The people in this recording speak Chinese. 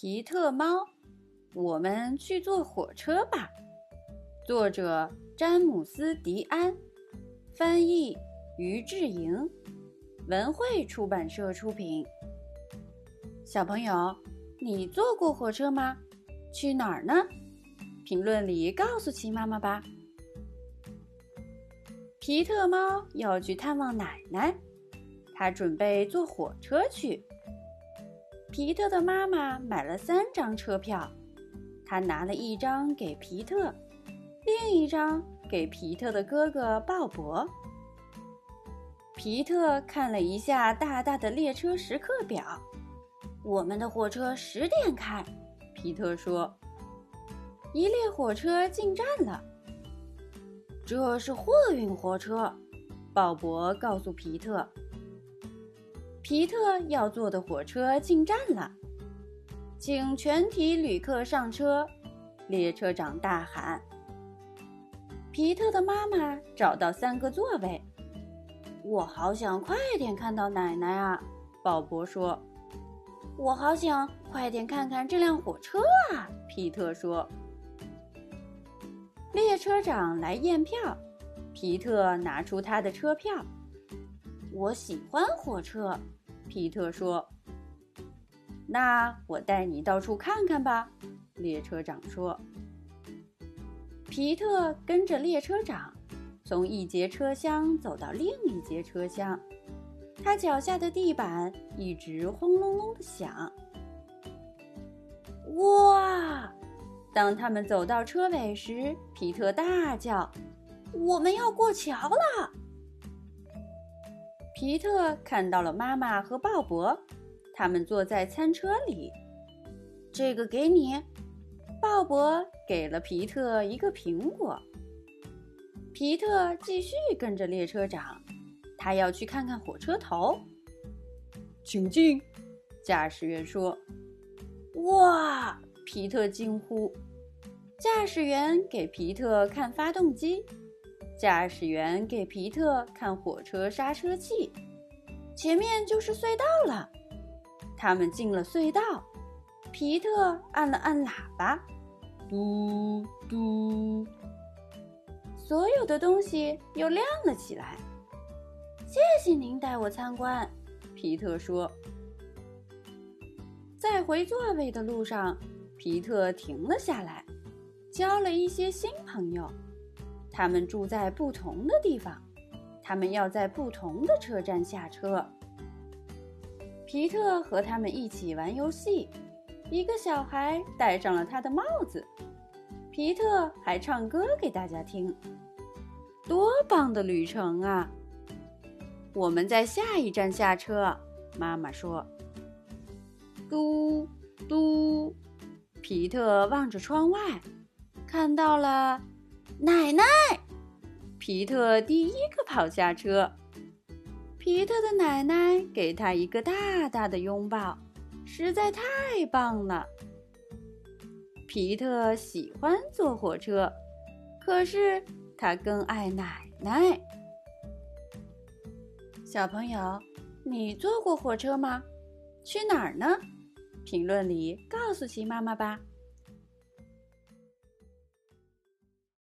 皮特猫，我们去坐火车吧。作者：詹姆斯·迪安，翻译：于志莹，文汇出版社出品。小朋友，你坐过火车吗？去哪儿呢？评论里告诉奇妈妈吧。皮特猫要去探望奶奶，他准备坐火车去。皮特的妈妈买了三张车票，她拿了一张给皮特，另一张给皮特的哥哥鲍勃。皮特看了一下大大的列车时刻表，我们的火车十点开。皮特说：“一列火车进站了，这是货运火车。”鲍勃告诉皮特。皮特要坐的火车进站了，请全体旅客上车！列车长大喊。皮特的妈妈找到三个座位，我好想快点看到奶奶啊！鲍勃说。我好想快点看看这辆火车啊！皮特说。列车长来验票，皮特拿出他的车票。我喜欢火车。皮特说：“那我带你到处看看吧。”列车长说。皮特跟着列车长，从一节车厢走到另一节车厢，他脚下的地板一直轰隆隆的响。哇！当他们走到车尾时，皮特大叫：“我们要过桥了！”皮特看到了妈妈和鲍勃，他们坐在餐车里。这个给你，鲍勃给了皮特一个苹果。皮特继续跟着列车长，他要去看看火车头。请进，驾驶员说。哇！皮特惊呼。驾驶员给皮特看发动机。驾驶员给皮特看火车刹车器，前面就是隧道了。他们进了隧道，皮特按了按喇叭，嘟嘟，所有的东西又亮了起来。谢谢您带我参观，皮特说。在回座位的路上，皮特停了下来，交了一些新朋友。他们住在不同的地方，他们要在不同的车站下车。皮特和他们一起玩游戏，一个小孩戴上了他的帽子，皮特还唱歌给大家听。多棒的旅程啊！我们在下一站下车，妈妈说。嘟嘟，皮特望着窗外，看到了。奶奶，皮特第一个跑下车。皮特的奶奶给他一个大大的拥抱，实在太棒了。皮特喜欢坐火车，可是他更爱奶奶。小朋友，你坐过火车吗？去哪儿呢？评论里告诉奇妈妈吧。